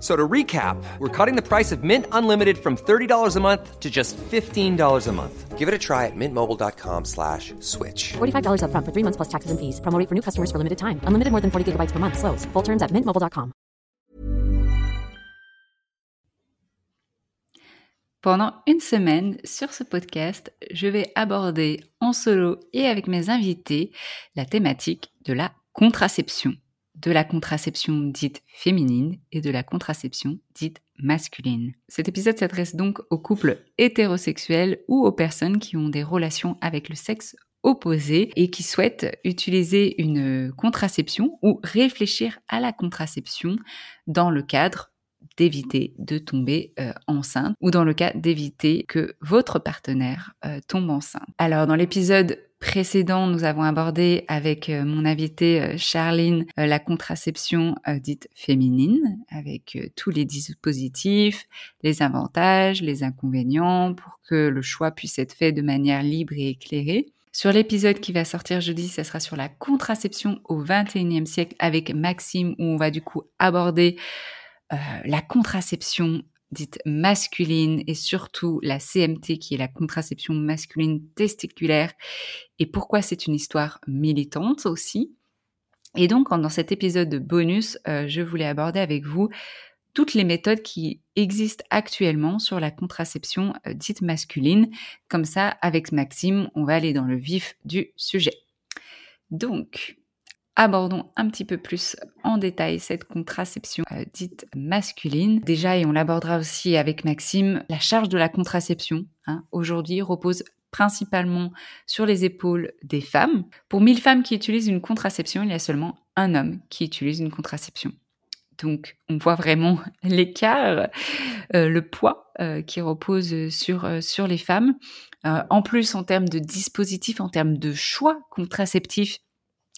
So to recap, we're cutting the price of Mint Unlimited from $30 a month to just $15 a month. Give it a try at mintmobile.com slash switch. $45 upfront for three months plus taxes and fees. Promo rate for new customers for limited time. Unlimited more than 40 gigabytes per month. Slows. Full terms at mintmobile.com. Pendant une semaine, sur ce podcast, je vais aborder en solo et avec mes invités la thématique de la contraception. De la contraception dite féminine et de la contraception dite masculine. Cet épisode s'adresse donc aux couples hétérosexuels ou aux personnes qui ont des relations avec le sexe opposé et qui souhaitent utiliser une contraception ou réfléchir à la contraception dans le cadre d'éviter de tomber euh, enceinte ou dans le cas d'éviter que votre partenaire euh, tombe enceinte. Alors dans l'épisode précédent, nous avons abordé avec euh, mon invitée euh, Charline euh, la contraception dite féminine avec tous les dispositifs, les avantages, les inconvénients pour que le choix puisse être fait de manière libre et éclairée. Sur l'épisode qui va sortir jeudi, ça sera sur la contraception au 21e siècle avec Maxime où on va du coup aborder la contraception dite masculine et surtout la CMT qui est la contraception masculine testiculaire et pourquoi c'est une histoire militante aussi? Et donc dans cet épisode de bonus, euh, je voulais aborder avec vous toutes les méthodes qui existent actuellement sur la contraception euh, dite masculine. Comme ça, avec Maxime, on va aller dans le vif du sujet. Donc, abordons un petit peu plus en détail cette contraception euh, dite masculine. Déjà, et on l'abordera aussi avec Maxime, la charge de la contraception hein, aujourd'hui repose principalement sur les épaules des femmes. Pour 1000 femmes qui utilisent une contraception, il y a seulement un homme qui utilise une contraception. Donc, on voit vraiment l'écart, euh, le poids euh, qui repose sur, sur les femmes. En plus, en termes de dispositifs, en termes de choix contraceptifs,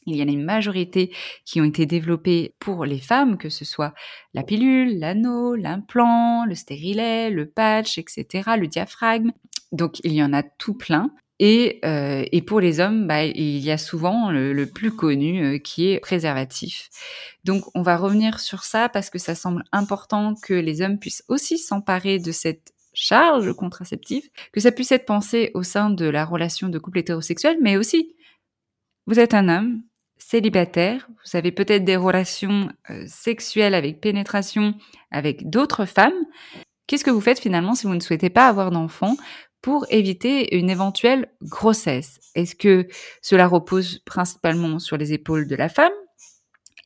il y en a une majorité qui ont été développés pour les femmes, que ce soit la pilule, l'anneau, l'implant, le stérilet, le patch, etc., le diaphragme. Donc il y en a tout plein. Et, euh, pour les hommes, bah, il y a souvent le, le plus connu euh, qui est préservatif. Donc on va revenir sur ça parce que ça semble important que les hommes puissent aussi s'emparer de cette charge contraceptive, que ça puisse être pensé au sein de la relation de couple hétérosexuel, mais aussi vous êtes un homme célibataire, vous avez peut-être des relations euh, sexuelles avec pénétration avec d'autres femmes. Qu'est-ce que vous faites finalement si vous ne souhaitez pas avoir d'enfant pour éviter une éventuelle grossesse? Est-ce que cela repose principalement sur les épaules de la femme?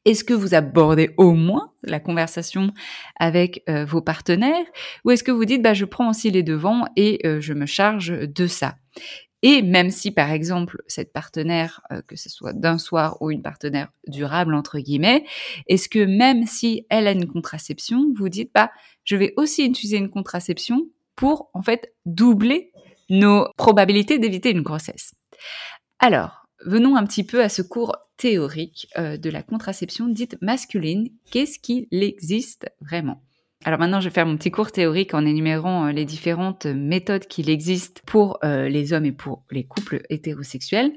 Est-ce que vous abordez au moins la conversation avec euh, vos partenaires? Ou est-ce que vous dites bah je prends aussi les devants et euh, je me charge de ça? Et même si, par exemple, cette partenaire, euh, que ce soit d'un soir ou une partenaire durable, entre guillemets, est-ce que même si elle a une contraception, vous dites, bah, je vais aussi utiliser une contraception pour, en fait, doubler nos probabilités d'éviter une grossesse. Alors, venons un petit peu à ce cours théorique euh, de la contraception dite masculine. Qu'est-ce qu'il existe vraiment? Alors maintenant, je vais faire mon petit cours théorique en énumérant euh, les différentes méthodes qu'il existe pour euh, les hommes et pour les couples hétérosexuels.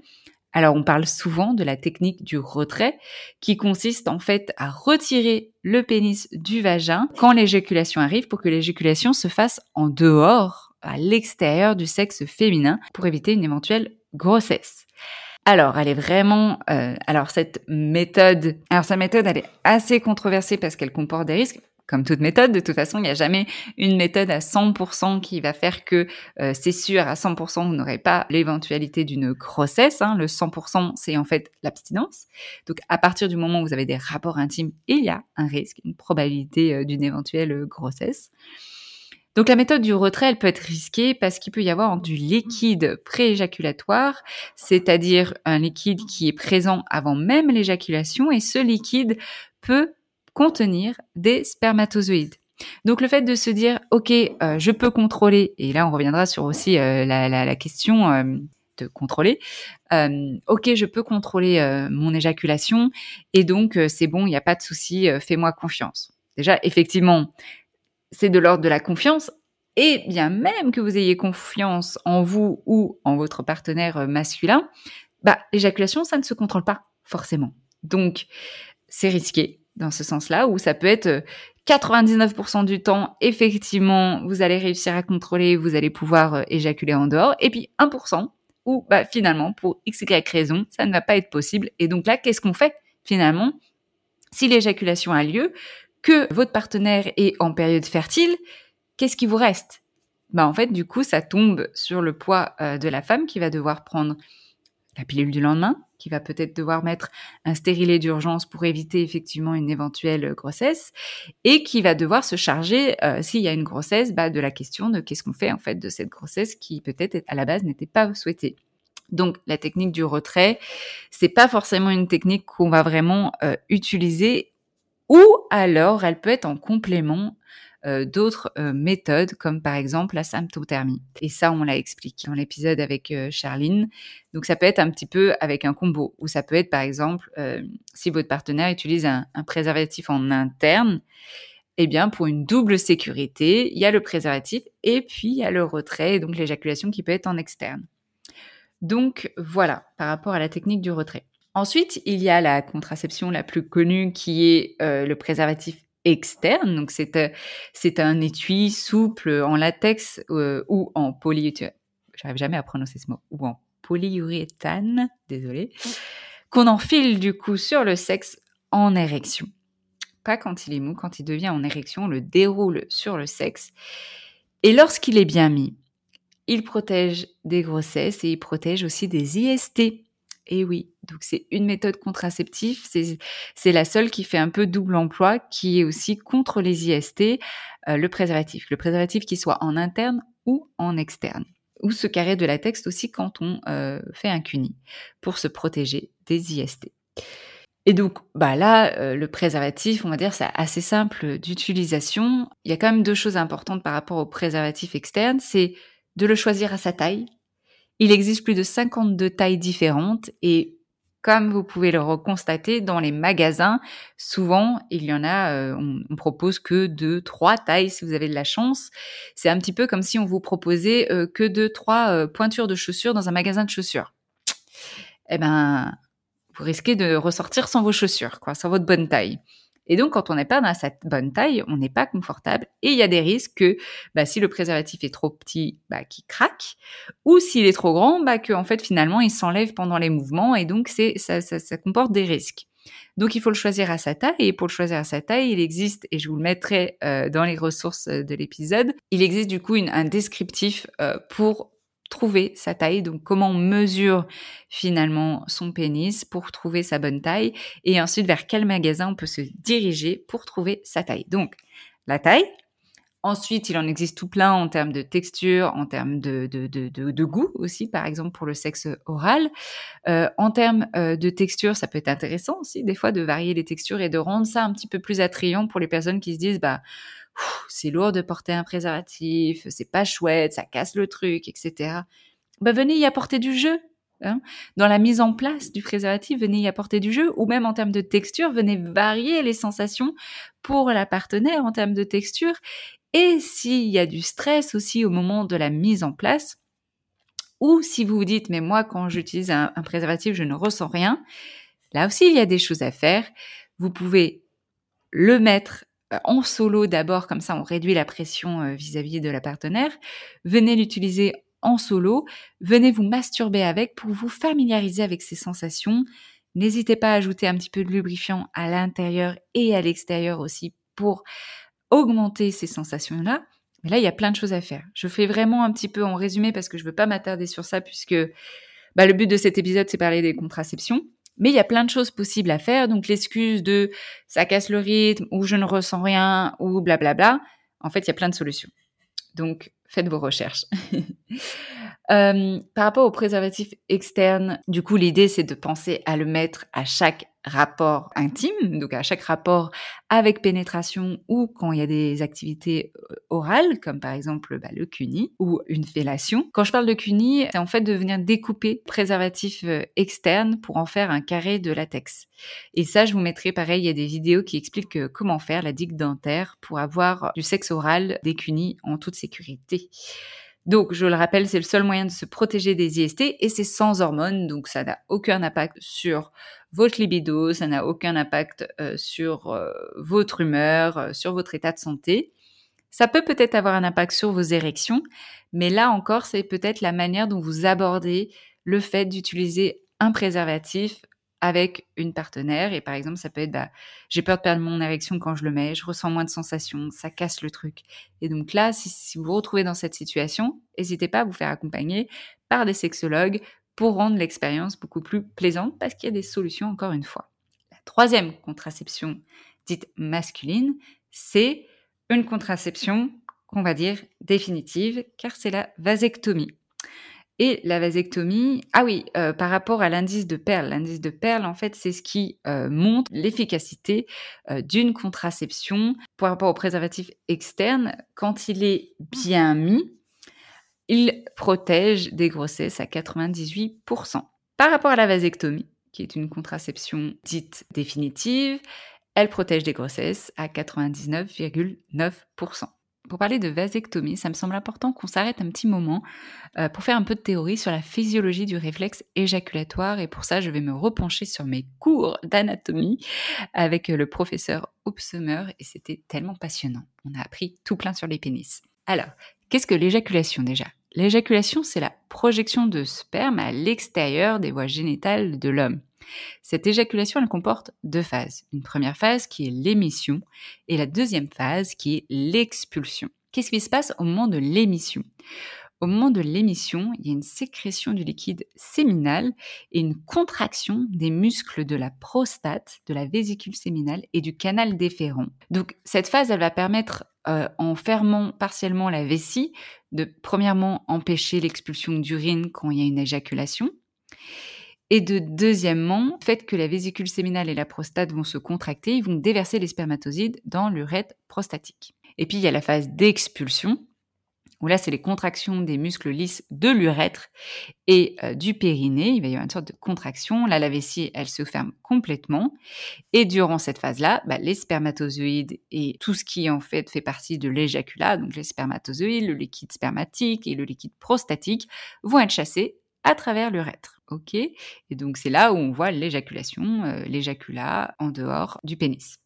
Alors on parle souvent de la technique du retrait qui consiste en fait à retirer le pénis du vagin quand l'éjaculation arrive pour que l'éjaculation se fasse en dehors, à l'extérieur du sexe féminin pour éviter une éventuelle grossesse. Alors, elle est vraiment. Euh, alors cette méthode, alors cette méthode, elle est assez controversée parce qu'elle comporte des risques comme toute méthode, de toute façon, il n'y a jamais une méthode à 100% qui va faire que euh, c'est sûr à 100% vous n'aurez pas l'éventualité d'une grossesse. Hein. Le 100% c'est en fait l'abstinence. Donc à partir du moment où vous avez des rapports intimes, il y a un risque, une probabilité euh, d'une éventuelle euh, grossesse. Donc la méthode du retrait, elle peut être risquée parce qu'il peut y avoir du liquide prééjaculatoire, c'est-à-dire un liquide qui est présent avant même l'éjaculation et ce liquide peut contenir des spermatozoïdes. Donc le fait de se dire, ok, euh, je peux contrôler, et là on reviendra sur aussi euh, la, question euh, de contrôler, ok, je peux contrôler mon éjaculation, et donc c'est bon, il n'y a pas de souci, fais-moi confiance. Déjà, effectivement, c'est de l'ordre de la confiance, et bien même que vous ayez confiance en vous ou en votre partenaire masculin, bah, l'éjaculation, ça ne se contrôle pas forcément. Donc, c'est risqué dans ce sens-là, où ça peut être 99% euh, du temps, effectivement, vous allez réussir à contrôler, vous allez pouvoir euh, éjaculer en dehors, et puis 1% où bah, finalement, pour x, raison, ça ne va pas être possible. Et donc là, qu'est-ce qu'on fait finalement? Si l'éjaculation a lieu, que votre partenaire est en période fertile, qu'est-ce qui vous reste? Bah, En fait, du coup, ça tombe sur le poids euh, de la femme qui va devoir prendre la pilule du lendemain, qui va peut-être devoir mettre un stérilet d'urgence pour éviter effectivement une éventuelle euh, grossesse, et qui va devoir se charger, euh, s'il y a une grossesse, bah, de la question de qu'est-ce qu'on fait en fait de cette grossesse qui peut-être à la base n'était pas souhaitée. Donc la technique du retrait, c'est pas forcément une technique qu'on va vraiment euh, utiliser, ou alors elle peut être en complément euh, d'autres euh, méthodes, comme par exemple la symptothermie. Et ça, on l'a expliqué dans l'épisode avec euh, Charline. Donc ça peut être un petit peu avec un combo, ou ça peut être par exemple si votre partenaire utilise un, préservatif en interne, eh bien, pour une double sécurité, il y a le préservatif et puis il y a le retrait, donc l'éjaculation qui peut être en externe. Donc voilà, par rapport à la technique du retrait. Ensuite, il y a la contraception la plus connue qui est le préservatif externe. Donc c'est euh, c'est un étui souple en latex euh, ou en polyuréthane. J'arrive jamais à prononcer ce mot. Ou en polyuréthane, désolé, qu'on enfile du coup sur le sexe en érection. Pas quand il est mou, quand il devient en érection, on le déroule sur le sexe. Et lorsqu'il est bien mis, il protège des grossesses et il protège aussi des IST. Et oui, donc c'est une méthode contraceptive, c'est la seule qui fait un peu double emploi, qui est aussi contre les IST, euh, le préservatif. Le préservatif qui soit en interne ou en externe. Ou ce carré de latex aussi quand on euh, fait un cuni, pour se protéger des IST. Et donc, bah là, euh, le préservatif, on va dire, c'est assez simple d'utilisation. Il y a quand même deux choses importantes par rapport au préservatif externe, c'est de le choisir à sa taille, il existe plus de 52 tailles différentes et comme vous pouvez le reconstater dans les magasins, souvent il y en a, euh, on, propose que deux, trois tailles si vous avez de la chance. C'est un petit peu comme si on vous proposait euh, que deux, trois euh, pointures de chaussures dans un magasin de chaussures. Eh ben, vous risquez de ressortir sans vos chaussures, quoi, sans votre bonne taille. Et donc, quand on n'est pas dans cette bonne taille, on n'est pas confortable. Et il y a des risques que, bah, si le préservatif est trop petit, bah, qu'il craque, ou s'il est trop grand, bah, que en fait finalement il s'enlève pendant les mouvements. Et donc, c'est ça, ça, ça comporte des risques. Donc il faut le choisir à sa taille et pour le choisir à sa taille, il existe, et je vous le mettrai euh, dans les ressources de l'épisode, il existe du coup un descriptif euh, pour trouver sa taille, donc comment on mesure finalement son pénis pour trouver sa bonne taille, et ensuite vers quel magasin on peut se diriger pour trouver sa taille. Donc la taille, Ensuite, il en existe tout plein en termes de texture, en termes de, goût aussi, par exemple pour le sexe oral. Euh, en termes euh, de texture, ça peut être intéressant aussi des fois de varier les textures et de rendre ça un petit peu plus attrayant pour les personnes qui se disent bah c'est lourd de porter un préservatif, c'est pas chouette, ça casse le truc, etc. Bah venez y apporter du jeu. Hein. Dans la mise en place du préservatif, venez y apporter du jeu, ou même en termes de texture, venez varier les sensations pour la partenaire en termes de texture et s'il y a du stress aussi au moment de la mise en place, ou si vous vous dites, mais moi, quand j'utilise un, préservatif, je ne ressens rien, là aussi, il y a des choses à faire. Vous pouvez le mettre en solo d'abord, comme ça on réduit la pression euh, vis-à-vis de la partenaire. Venez l'utiliser en solo, venez vous masturber avec pour vous familiariser avec ces sensations. N'hésitez pas à ajouter un petit peu de lubrifiant à l'intérieur et à l'extérieur aussi pour augmenter ces sensations-là. Mais là, il y a plein de choses à faire. Je fais vraiment un petit peu en résumé parce que je veux pas m'attarder sur ça puisque bah, le but de cet épisode, c'est parler des contraceptions. Mais il y a plein de choses possibles à faire. Donc l'excuse de ça casse le rythme ou je ne ressens rien ou blablabla. En fait, il y a plein de solutions. Donc faites vos recherches. Euh, par rapport au préservatif externe, du coup, l'idée, c'est de penser à le mettre à chaque rapport intime, donc à chaque rapport avec pénétration ou quand il y a des activités euh, orales, comme par exemple bah, le cuni ou une fellation. Quand je parle de cuni, c'est en fait de venir découper préservatif euh, externe pour en faire un carré de latex. Et ça, je vous mettrai pareil, il y a des vidéos qui expliquent comment faire la digue dentaire pour avoir du sexe oral des cunis en toute sécurité. Donc, je le rappelle, c'est le seul moyen de se protéger des IST et c'est sans hormones, donc ça n'a aucun impact sur votre libido, ça n'a aucun impact euh, sur euh, votre humeur, euh, sur votre état de santé. Ça peut peut-être avoir un impact sur vos érections, mais là encore, c'est peut-être la manière dont vous abordez le fait d'utiliser un préservatif avec une partenaire. Et par exemple, ça peut être, bah, j'ai peur de perdre mon érection quand je le mets, je ressens moins de sensations, ça casse le truc. Et donc là, si, vous vous retrouvez dans cette situation, n'hésitez pas à vous faire accompagner par des sexologues pour rendre l'expérience beaucoup plus plaisante parce qu'il y a des solutions encore une fois. La troisième contraception dite masculine, c'est une contraception qu'on va dire définitive car c'est la vasectomie. Et la vasectomie, ah oui, euh, par rapport à l'indice de Perle, l'indice de Perle, en fait, c'est ce qui euh, montre l'efficacité euh, d'une contraception par rapport au préservatif externe. Quand il est bien mis, il protège des grossesses à 98%. Par rapport à la vasectomie, qui est une contraception dite définitive, elle protège des grossesses à 99,9% pour parler de vasectomie, ça me semble important qu'on s'arrête un petit moment euh, pour faire un peu de théorie sur la physiologie du réflexe éjaculatoire. Et pour ça, je vais me repencher sur mes cours d'anatomie avec le professeur Hobsommer. Et c'était tellement passionnant. On a appris tout plein sur les pénis. Alors, qu'est-ce que l'éjaculation déjà? L'éjaculation, c'est la projection de sperme à l'extérieur des voies génitales de l'homme. Cette éjaculation, elle comporte deux phases. Une première phase qui est l'émission et la deuxième phase qui est l'expulsion. Qu'est-ce qui se passe au moment de l'émission? Au moment de l'émission, il y a une sécrétion du liquide séminal et une contraction des muscles de la prostate, de la vésicule séminale et du canal déférent. Donc cette phase, elle va permettre, euh, en fermant partiellement la vessie, de premièrement empêcher l'expulsion d'urine quand il y a une éjaculation et de deuxièmement, le fait que la vésicule séminale et la prostate vont se contracter, ils vont déverser les spermatozoïdes dans l'urètre prostatique. Et puis il y a la phase d'expulsion, où là c'est les contractions des muscles lisses de l'urètre et euh, du périnée. Il va y avoir une sorte de contraction. Là la vessie, elle se ferme complètement. Et durant cette phase-là, bah, les spermatozoïdes et tout ce qui en fait fait partie de l'éjaculat, donc les spermatozoïdes, le liquide spermatique et le liquide prostatique, vont être chassés à travers l'urètre. Ok? Et donc c'est là où on voit l'éjaculation, euh, l'éjaculat en dehors du pénis.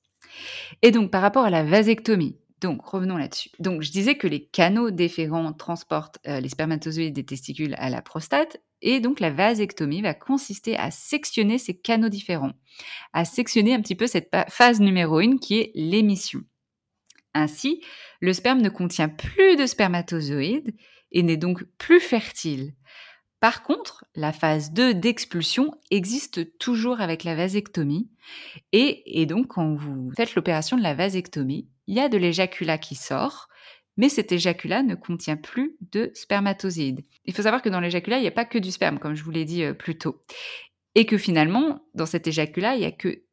Et donc par rapport à la vasectomie, donc revenons là-dessus. Donc je disais que les canaux déférents transportent euh, les spermatozoïdes des testicules à la prostate Et donc la vasectomie va consister à sectionner ces canaux différents, à sectionner un petit peu cette phase numéro 1 qui est l'émission. Ainsi, le sperme ne contient plus de spermatozoïdes et n'est donc plus fertile. Par contre, la phase 2 d'expulsion existe toujours avec la vasectomie. Et, donc, quand vous faites l'opération de la vasectomie, il y a de l'éjaculat qui sort, mais cet éjaculat ne contient plus de spermatozoïdes. Il faut savoir que dans l'éjaculat, il n'y a pas que du sperme, comme je vous l'ai dit euh, plus tôt. Et que finalement, dans cet éjaculat, il n'y a que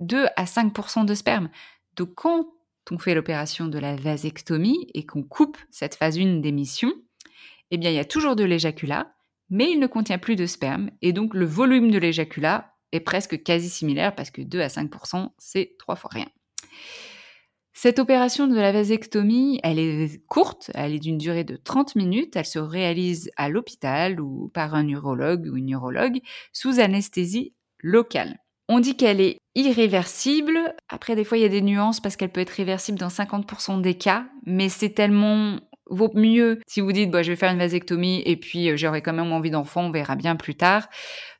2 à 5% de sperme. Donc, quand on fait l'opération de la vasectomie et qu'on coupe cette phase 1 d'émission, eh bien, il y a toujours de l'éjaculat, mais il ne contient plus de sperme, et donc le volume de l'éjaculat est presque quasi similaire parce que 2 à 5%, c'est trois fois rien. Cette opération de la vasectomie, elle est courte, elle est d'une durée de 30 minutes, elle se réalise à l'hôpital ou par un urologue ou une urologue sous anesthésie locale. On dit qu'elle est irréversible. Après, des fois, il y a des nuances parce qu'elle peut être réversible dans 50% des cas, mais c'est tellement vaut mieux si vous dites bah, je vais faire une vasectomie et puis euh, j'aurai quand même envie d'enfant, on verra bien plus tard.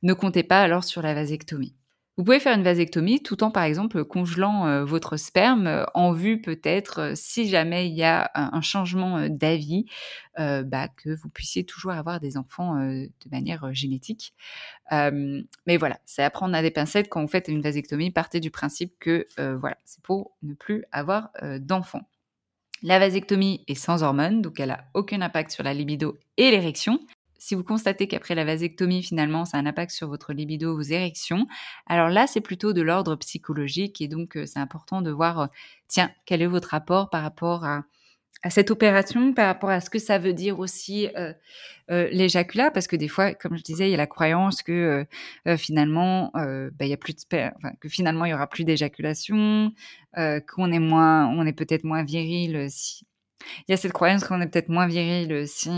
Ne comptez pas alors sur la vasectomie. Vous pouvez faire une vasectomie tout en, par exemple, congelant euh, votre sperme euh, en vue peut-être, si jamais il y a un, changement d'avis, bah, que vous puissiez toujours avoir des enfants de manière génétique. mais voilà, c'est à prendre à des pincettes quand vous faites une vasectomie. Partez du principe que voilà, c'est pour ne plus avoir d'enfants. La vasectomie est sans hormones, donc elle n'a aucun impact sur la libido et l'érection. Si vous constatez qu'après la vasectomie, finalement, ça a un impact sur votre libido, vos érections, alors là, c'est plutôt de l'ordre psychologique et donc euh, c'est important de voir, euh, tiens, quel est votre rapport par rapport à, cette opération par rapport à ce que ça veut dire aussi euh, euh, l'éjaculat, parce que des fois, comme je disais, il y a la croyance que finalement, bah, il y a plus de que finalement il y aura plus d'éjaculation, qu'on est moins, on est peut-être moins viril si. Il y a cette croyance qu'on est peut-être moins viril si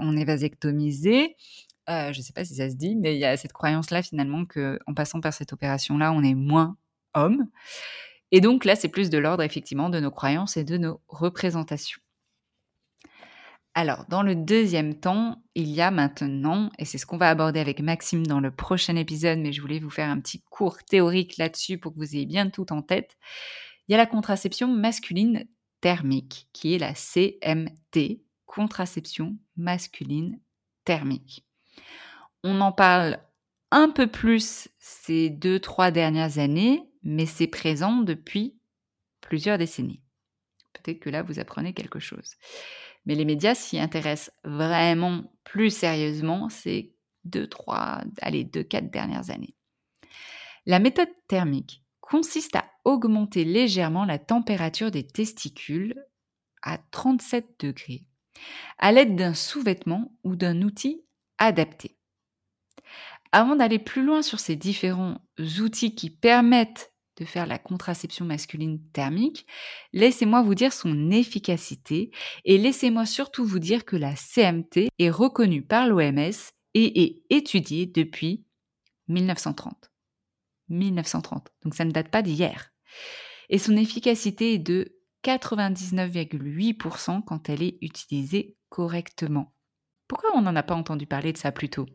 on est vasectomisé. je ne sais pas si ça se dit, mais il y a cette croyance-là finalement que en passant par cette opération-là, on est moins homme. Et donc là, c'est plus de l'ordre effectivement de nos croyances et de nos représentations. Alors, dans le deuxième temps, il y a maintenant, et c'est ce qu'on va aborder avec Maxime dans le prochain épisode, mais je voulais vous faire un petit cours théorique là-dessus pour que vous ayez bien tout en tête. Il y a la contraception masculine thermique, qui est la CMT, contraception masculine thermique. On en parle un peu plus ces deux, trois dernières années, mais c'est présent depuis plusieurs décennies. Peut-être que là, vous apprenez quelque chose. Mais les médias s'y intéressent vraiment plus sérieusement ces deux, trois, allez, deux, quatre dernières années. La méthode thermique consiste à augmenter légèrement la température des testicules à 37 degrés à l'aide d'un sous-vêtement ou d'un outil adapté. Avant d'aller plus loin sur ces différents outils qui permettent de faire la contraception masculine thermique, laissez-moi vous dire son efficacité et laissez-moi surtout vous dire que la CMT est reconnue par l'OMS et est étudiée depuis 1930. 1930, donc ça ne date pas d'hier. Et son efficacité est de 99,8% quand elle est utilisée correctement. Pourquoi on n'en a pas entendu parler de ça plus tôt?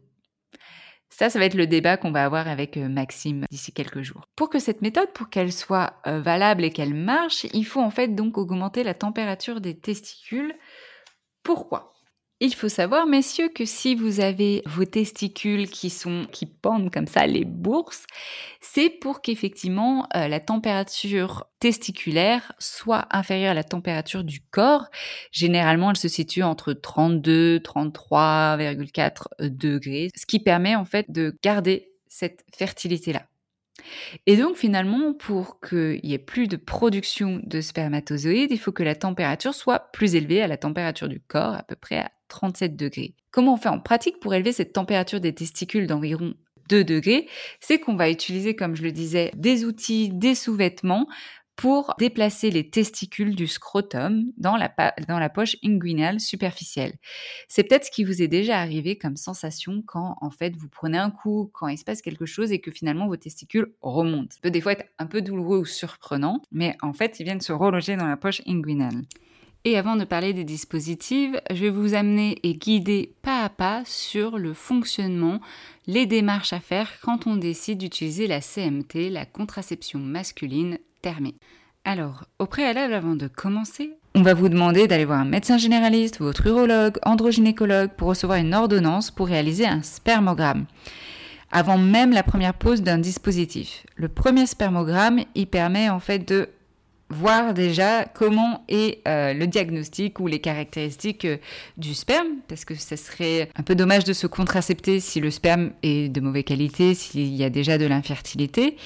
Ça, ça va être le débat qu'on va avoir avec euh, Maxime d'ici quelques jours. Pour que cette méthode, pour qu'elle soit euh, valable et qu'elle marche, il faut en fait donc augmenter la température des testicules. Pourquoi? Il faut savoir, messieurs, que si vous avez vos testicules qui sont qui pendent comme ça, les bourses, c'est pour qu'effectivement euh, la température testiculaire soit inférieure à la température du corps. Généralement, elle se situe entre 32, 33,4 degrés, ce qui permet en fait de garder cette fertilité-là. Et donc finalement, pour qu'il y ait plus de production de spermatozoïdes, il faut que la température soit plus élevée à la température du corps, à peu près à 37 degrés. Comment on fait en pratique pour élever cette température des testicules d'environ 2 degrés? C'est qu'on va utiliser, comme je le disais, des outils, des sous-vêtements pour déplacer les testicules du scrotum dans la, poche inguinale superficielle. C'est peut-être ce qui vous est déjà arrivé comme sensation quand en fait vous prenez un coup, quand il se passe quelque chose et que finalement vos testicules remontent. Ça peut des fois être un peu douloureux ou surprenant, mais en fait ils viennent se reloger dans la poche inguinale. Et avant de parler des dispositifs, je vais vous amener et guider pas à pas sur le fonctionnement, les démarches à faire quand on décide d'utiliser la CMT, la contraception masculine thermée. Alors, au préalable, avant de commencer, on va vous demander d'aller voir un médecin généraliste, votre urologue, androgynécologue pour recevoir une ordonnance pour réaliser un spermogramme avant même la première pose d'un dispositif. Le premier spermogramme, il permet en fait de voir déjà comment est euh, le diagnostic ou les caractéristiques euh, du sperme, parce que ce serait un peu dommage de se contracepter si le sperme est de mauvaise qualité, s'il y a déjà de l'infertilité.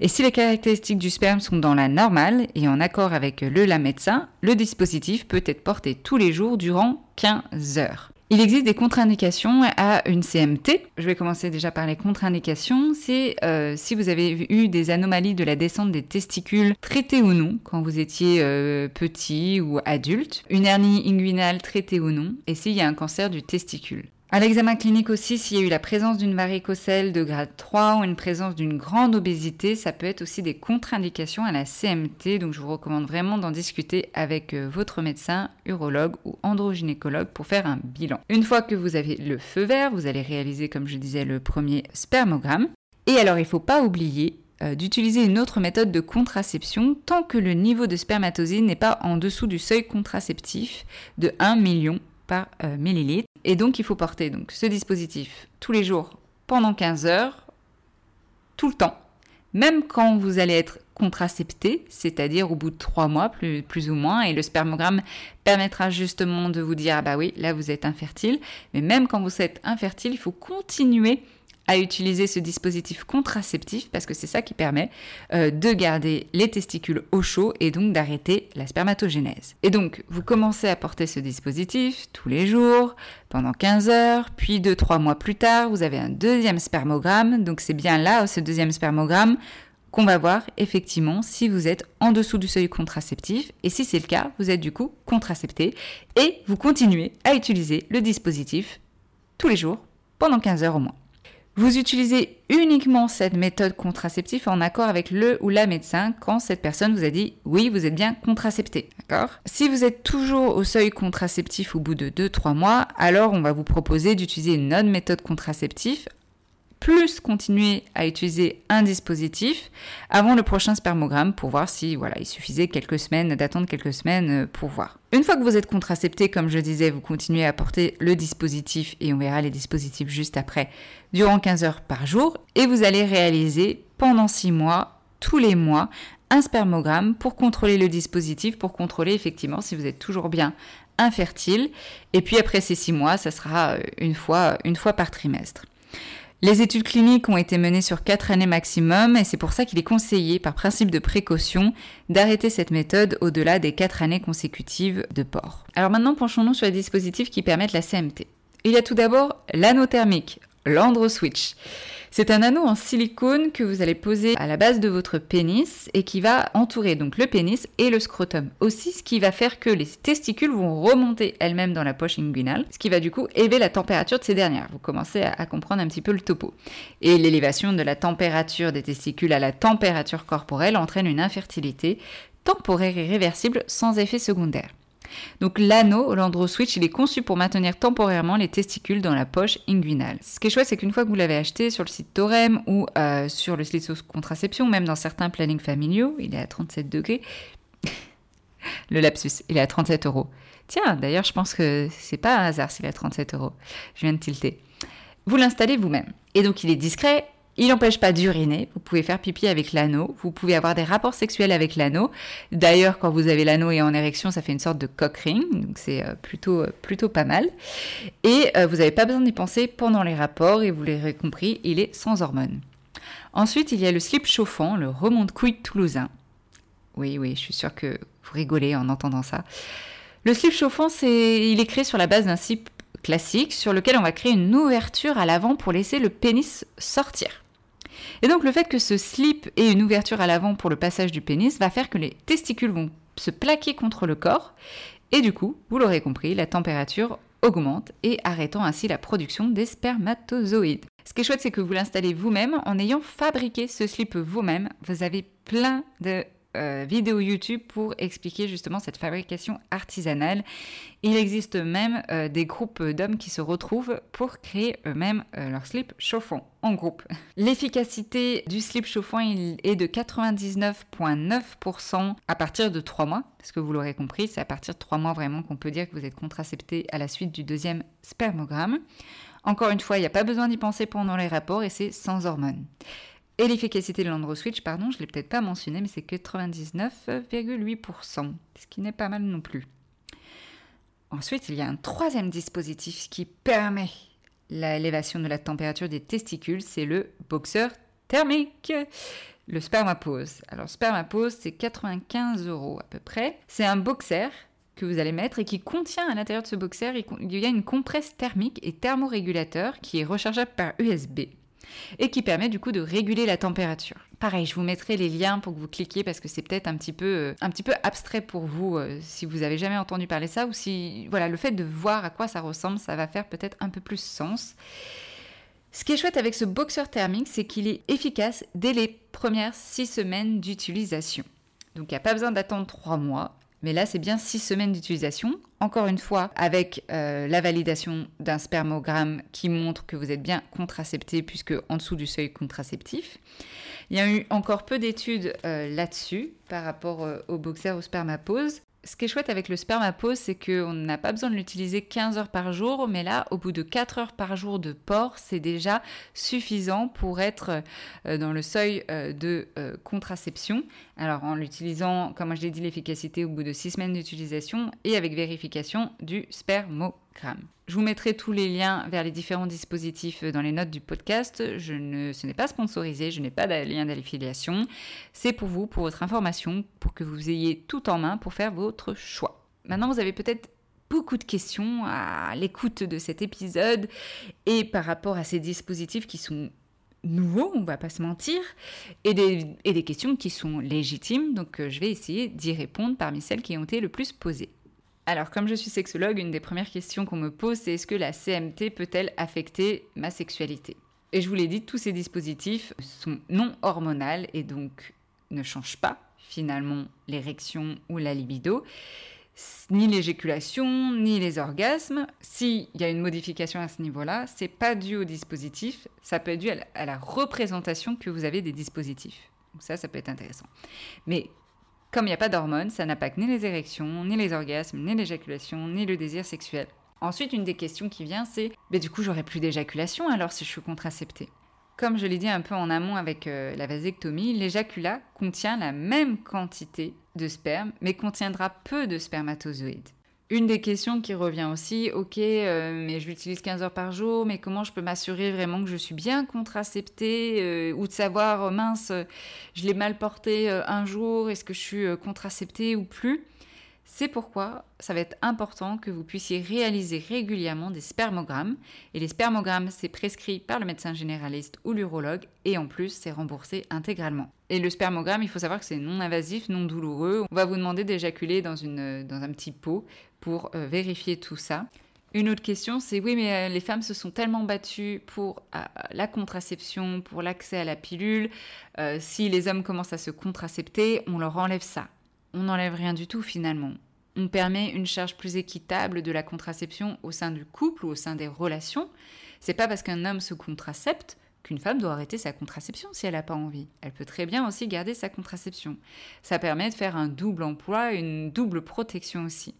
Et si les caractéristiques du sperme sont dans la normale et en accord avec le la médecin, le dispositif peut être porté tous les jours durant 15 heures. Il existe des contre-indications à une CMT. Je vais commencer déjà par les contre-indications. C'est euh, si vous avez eu des anomalies de la descente des testicules traitées ou non quand vous étiez euh, petit ou adulte, une hernie inguinale traitée ou non, et s'il y a un cancer du testicule. À l'examen clinique aussi, s'il y a eu la présence d'une varicocèle de grade 3 ou une présence d'une grande obésité, ça peut être aussi des contre-indications à la CMT. Donc je vous recommande vraiment d'en discuter avec euh, votre médecin, urologue ou androgynécologue pour faire un bilan. Une fois que vous avez le feu vert, vous allez réaliser, comme je disais, le premier spermogramme. Et alors il ne faut pas oublier euh, d'utiliser une autre méthode de contraception tant que le niveau de spermatozoïde n'est pas en dessous du seuil contraceptif de 1 million par euh, millilitre. Et donc, il faut porter donc, ce dispositif tous les jours pendant 15 heures, tout le temps. Même quand vous allez être contracepté, c'est-à-dire au bout de 3 mois, plus, plus, ou moins, et le spermogramme permettra justement de vous dire, ah bah oui, là vous êtes infertile. Mais même quand vous êtes infertile, il faut continuer à utiliser ce dispositif contraceptif parce que c'est ça qui permet euh, de garder les testicules au chaud et donc d'arrêter la spermatogénèse. Et donc, vous commencez à porter ce dispositif tous les jours pendant 15 heures, puis 2-3 mois plus tard, vous avez un deuxième spermogramme. Donc, c'est bien là, ce deuxième spermogramme, qu'on va voir effectivement si vous êtes en dessous du seuil contraceptif et si c'est le cas, vous êtes du coup contracepté et vous continuez à utiliser le dispositif tous les jours pendant 15 heures au moins. Vous utilisez uniquement cette méthode contraceptive en accord avec le ou la médecin quand cette personne vous a dit oui, vous êtes bien contracepté. D'accord? Si vous êtes toujours au seuil contraceptif au bout de 2-3 mois, alors on va vous proposer d'utiliser une autre méthode contraceptive plus continuer à utiliser un dispositif avant le prochain spermogramme pour voir si voilà, il suffisait quelques semaines d'attendre quelques semaines pour voir. Une fois que vous êtes contracepté, comme je disais, vous continuez à porter le dispositif et on verra les dispositifs juste après durant 15 heures par jour et vous allez réaliser pendant 6 mois, tous les mois, un spermogramme pour contrôler le dispositif, pour contrôler effectivement si vous êtes toujours bien infertile. Et puis après ces 6 mois, ça sera euh, une fois par trimestre. Les études cliniques ont été menées sur 4 années maximum et c'est pour ça qu'il est conseillé, par principe de précaution, d'arrêter cette méthode au-delà des 4 années consécutives de port. Alors maintenant, penchons-nous sur les dispositifs qui permettent la CMT. Il y a tout d'abord l'anneau thermique, l'androswitch. C'est un anneau en silicone que vous allez poser à la base de votre pénis et qui va entourer donc le pénis et le scrotum. Aussi, ce qui va faire que les testicules vont remonter elles-mêmes dans la poche inguinale, ce qui va du coup élever la température de ces dernières. Vous commencez à, comprendre un petit peu le topo. Et l'élévation de la température des testicules à la température corporelle entraîne une infertilité temporaire et réversible sans effet secondaire. Donc l'anneau, l'androswitch, il est conçu pour maintenir temporairement les testicules dans la poche inguinale. Ce qui est chouette, c'est qu'une fois que vous l'avez acheté sur le site Torem ou euh, sur le site Sauce Contraception, même dans certains plannings familiaux, il est à 37 degrés. le lapsus, il est à 37 euros. Tiens, d'ailleurs, je pense que c'est pas un hasard s'il est à 37 euros. Je viens de tilter. Vous l'installez vous-même. Et donc il est discret, il n'empêche pas d'uriner. Vous pouvez faire pipi avec l'anneau. Vous pouvez avoir des rapports sexuels avec l'anneau. D'ailleurs, quand vous avez l'anneau et en érection, ça fait une sorte de cock ring. Donc c'est euh, plutôt, euh, plutôt pas mal. Et euh, vous n'avez pas besoin d'y penser pendant les rapports. Et vous l'aurez compris, il est sans hormones. Ensuite, il y a le slip chauffant, le remonte couille toulousain. Oui, oui, je suis sûre que vous rigolez en entendant ça. Le slip chauffant, c'est, il est créé sur la base d'un slip classique sur lequel on va créer une ouverture à l'avant pour laisser le pénis sortir. Et donc le fait que ce slip ait une ouverture à l'avant pour le passage du pénis va faire que les testicules vont se plaquer contre le corps et du coup, vous l'aurez compris, la température augmente et arrêtant ainsi la production des spermatozoïdes. Ce qui est chouette, c'est que vous l'installez vous-même en ayant fabriqué ce slip vous-même. Vous avez plein de euh, vidéos YouTube pour expliquer justement cette fabrication artisanale. Il existe même euh, des groupes d'hommes qui se retrouvent pour créer eux-mêmes euh, leur slip chauffant en groupe. L'efficacité du slip chauffant est de 99,9% à partir de 3 mois, parce que vous l'aurez compris, c'est à partir de 3 mois vraiment qu'on peut dire que vous êtes contracepté à la suite du deuxième spermogramme. Encore une fois, il n'y a pas besoin d'y penser pendant les rapports et c'est sans hormones. Et l'efficacité de l'androswitch, pardon, je ne l'ai peut-être pas mentionné, mais c'est que 99,8%, ce qui n'est pas mal non plus. Ensuite, il y a un troisième dispositif qui permet l'élévation de la température des testicules, c'est le boxeur thermique, le spermapose. Alors spermapose, c'est 95 euros à peu près. C'est un boxer que vous allez mettre et qui contient à l'intérieur de ce boxer, il y a une compresse thermique et thermorégulateur qui est rechargeable par USB et qui permet du coup de réguler la température. Pareil, je vous mettrai les liens pour que vous cliquiez parce que c'est peut-être un petit peu euh, abstrait pour vous euh, si vous avez jamais entendu parler ça ou si voilà, le fait de voir à quoi ça ressemble, ça va faire peut-être un peu plus sens. Ce qui est chouette avec ce boxeur thermique, c'est qu'il est efficace dès les premières six semaines d'utilisation. Donc il n'y a pas besoin d'attendre trois mois. Mais là, c'est bien six semaines d'utilisation. Encore une fois, avec euh, la validation d'un spermogramme qui montre que vous êtes bien contracepté, puisque en dessous du seuil contraceptif. Il y a eu encore peu d'études euh, là-dessus par rapport euh, au boxer au spermapose ce qui est chouette avec le spermapose, c'est qu'on n'a pas besoin de l'utiliser 15 heures par jour, mais là, au bout de 4 heures par jour de port, c'est déjà suffisant pour être euh, dans le seuil euh, de euh, contraception. Alors, en l'utilisant, comme je l'ai dit, l'efficacité au bout de 6 semaines d'utilisation et avec vérification du je vous mettrai tous les liens vers les différents dispositifs dans les notes du podcast. Ne, ce n'est pas sponsorisé, je n'ai pas de lien d'affiliation. C'est pour vous, pour votre information, pour que vous ayez tout en main pour faire votre choix. Maintenant, vous avez peut-être beaucoup de questions à l'écoute de cet épisode et par rapport à ces dispositifs qui sont nouveaux, on va pas se mentir, et des, et des questions qui sont légitimes. Donc, euh, je vais essayer d'y répondre parmi celles qui ont été le plus posées. Alors, comme je suis sexologue, une des premières questions qu'on me pose, c'est est-ce que la CMT peut-elle affecter ma sexualité? Et je vous l'ai dit, tous ces dispositifs sont non hormonaux et donc ne changent pas finalement l'érection ou la libido, ni l'éjaculation, ni les orgasmes. S'il y a une modification à ce niveau-là, c'est pas dû au dispositif, ça peut être dû à la représentation que vous avez des dispositifs. Donc ça, ça peut être intéressant. Mais comme il n'y a pas d'hormones, ça n'impacte ni les érections, ni les orgasmes, ni l'éjaculation, ni le désir sexuel. Ensuite, une des questions qui vient, c'est mais du coup, j'aurai plus d'éjaculation alors si je suis contraceptée? Comme je l'ai dit un peu en amont avec euh, la vasectomie, l'éjaculat contient la même quantité de sperme, mais contiendra peu de spermatozoïdes. Une des questions qui revient aussi, ok, euh, mais je l'utilise 15 heures par jour, mais comment je peux m'assurer vraiment que je suis bien contraceptée euh, ou de savoir, euh, mince, je l'ai mal porté un jour, est-ce que je suis contraceptée ou plus? C'est pourquoi ça va être important que vous puissiez réaliser régulièrement des spermogrammes. Et les spermogrammes, c'est prescrit par le médecin généraliste ou l'urologue et en plus, c'est remboursé intégralement. Et le spermogramme, il faut savoir que c'est non invasif, non douloureux. On va vous demander d'éjaculer dans, un petit pot pour euh, vérifier tout ça. Une autre question, c'est oui, mais euh, les femmes se sont tellement battues pour euh, la contraception, pour l'accès à la pilule. si les hommes commencent à se contracepter, on leur enlève ça on n'enlève rien du tout finalement. On permet une charge plus équitable de la contraception au sein du couple ou au sein des relations. C'est pas parce qu'un homme se contracepte qu'une femme doit arrêter sa contraception si elle n'a pas envie. Elle peut très bien aussi garder sa contraception. Ça permet de faire un double emploi, une double protection aussi.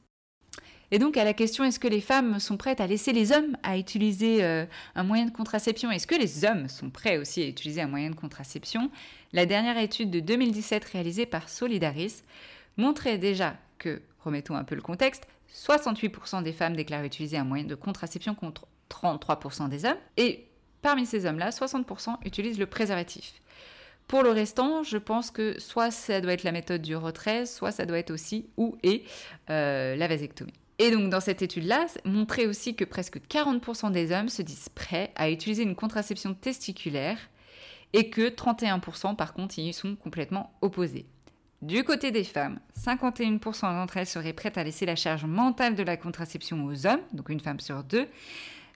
Et donc à la question est-ce que les femmes sont prêtes à laisser les hommes à utiliser euh, un moyen de contraception? Est-ce que les hommes sont prêts aussi à utiliser un moyen de contraception? La dernière étude de 2017 réalisée par Solidaris montrait déjà que, remettons un peu le contexte, 68% des femmes déclarent utiliser un moyen de contraception contre 33% des hommes, et parmi ces hommes-là, 60% utilisent le préservatif. Pour le restant, je pense que soit ça doit être la méthode du retrait, soit ça doit être aussi ou et euh, la vasectomie. Et donc dans cette étude-là, montrait aussi que presque 40% des hommes se disent prêts à utiliser une contraception testiculaire et que 31% par contre y sont complètement opposés. Du côté des femmes, 51% d'entre elles seraient prêtes à laisser la charge mentale de la contraception aux hommes, donc une femme sur deux.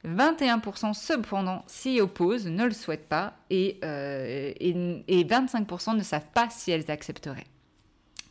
21% cependant s'y opposent, ne le souhaitent pas, et, euh, et, 25% ne savent pas si elles accepteraient.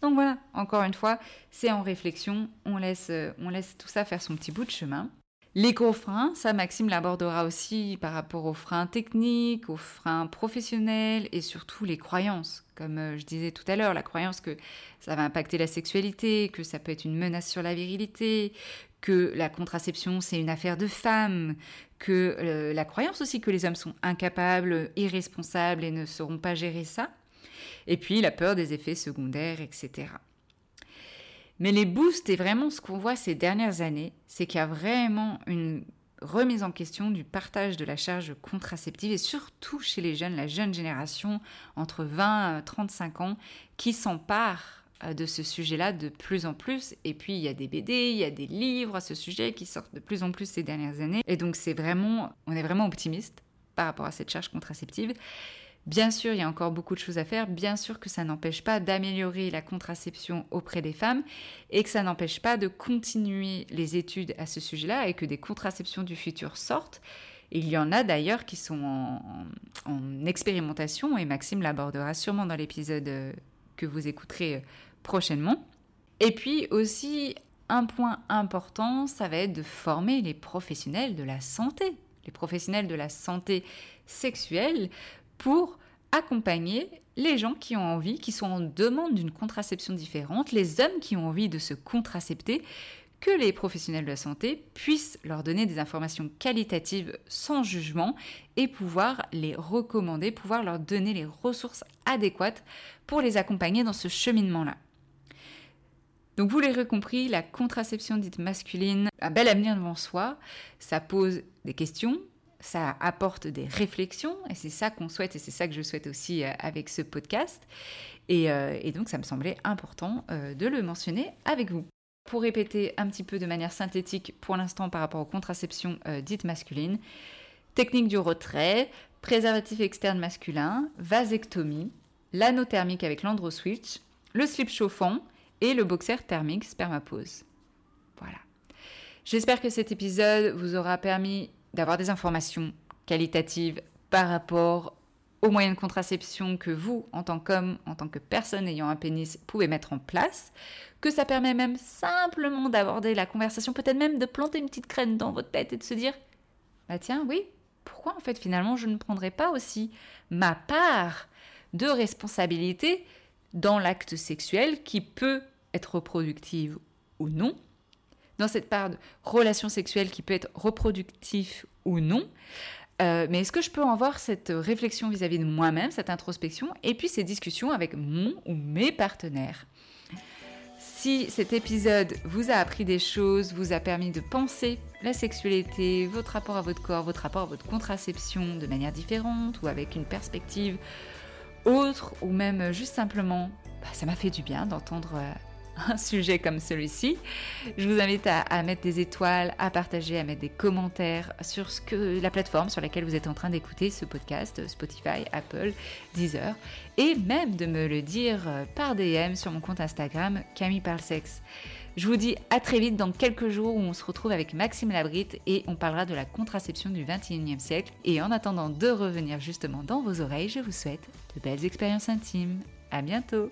Donc voilà, encore une fois, c'est en réflexion, on laisse, euh, on laisse tout ça faire son petit bout de chemin. Les freins, ça Maxime l'abordera aussi par rapport aux freins techniques, aux freins professionnels et surtout les croyances. Comme euh, je disais tout à l'heure, la croyance que ça va impacter la sexualité, que ça peut être une menace sur la virilité, que la contraception c'est une affaire de femmes, que euh, la croyance aussi que les hommes sont incapables, irresponsables et ne sauront pas gérer ça. Et puis la peur des effets secondaires, etc. Mais les boosts et vraiment ce qu'on voit ces dernières années, c'est qu'il y a vraiment une remise en question du partage de la charge contraceptive et surtout chez les jeunes, la jeune génération entre 20 et 35 ans qui s'empare euh, de ce sujet-là de plus en plus. Et puis il y a des BD, il y a des livres à ce sujet qui sortent de plus en plus ces dernières années. Et donc c'est vraiment, on est vraiment optimiste par rapport à cette charge contraceptive. Bien sûr, il y a encore beaucoup de choses à faire. Bien sûr que ça n'empêche pas d'améliorer la contraception auprès des femmes et que ça n'empêche pas de continuer les études à ce sujet-là et que des contraceptions du futur sortent. il y en a d'ailleurs qui sont en, expérimentation et Maxime l'abordera sûrement dans l'épisode euh, que vous écouterez euh, prochainement. Et puis aussi, un point important, ça va être de former les professionnels de la santé, les professionnels de la santé sexuelle pour accompagner les gens qui ont envie, qui sont en demande d'une contraception différente, les hommes qui ont envie de se contracepter, que les professionnels de la santé puissent leur donner des informations qualitatives sans jugement et pouvoir les recommander, pouvoir leur donner les ressources adéquates pour les accompagner dans ce cheminement-là. Donc vous l'aurez compris, la contraception dite masculine a bel avenir devant soi, ça pose des questions, ça apporte des réflexions et c'est ça qu'on souhaite et c'est ça que je souhaite aussi euh, avec ce podcast. Euh, et, donc ça me semblait important euh, de le mentionner avec vous. Pour répéter un petit peu de manière synthétique pour l'instant par rapport aux contraceptions dites masculines, technique du retrait, préservatif externe masculin, vasectomie, l'anneau thermique avec l'androswitch, le slip chauffant et le boxer thermique spermapose. Voilà. J'espère que cet épisode vous aura permis d'avoir des informations qualitatives par rapport aux moyens de contraception que vous, en tant qu'homme, en tant que personne ayant un pénis, pouvez mettre en place, que ça permet même simplement d'aborder la conversation, peut-être même de planter une petite graine dans votre tête et de se dire, bah tiens, oui, pourquoi en fait finalement je ne prendrais pas aussi ma part de responsabilité dans l'acte sexuel qui peut être reproductive ou non, dans cette part de relation sexuelle qui peut être reproductif ou non. Euh, mais est-ce que je peux en avoir cette réflexion vis-à-vis de moi-même, cette introspection, et puis ces discussions avec mon ou mes partenaires? Si cet épisode vous a appris des choses, vous a permis de penser la sexualité, votre rapport à votre corps, votre rapport à votre contraception de manière différente ou avec une perspective autre, ou même juste simplement, bah, ça m'a fait du bien d'entendre euh, un sujet comme celui-ci. Je vous invite à, mettre des étoiles, à partager, à mettre des commentaires sur ce que, la plateforme sur laquelle vous êtes en train d'écouter ce podcast, Spotify, Apple, Deezer, et même de me le dire euh, par DM sur mon compte Instagram, Camille Parle Sexe. Je vous dis à très vite dans quelques jours où on se retrouve avec Maxime Labrite et on parlera de la contraception du 21e siècle. Et en attendant de revenir justement dans vos oreilles, je vous souhaite de belles expériences intimes. À bientôt!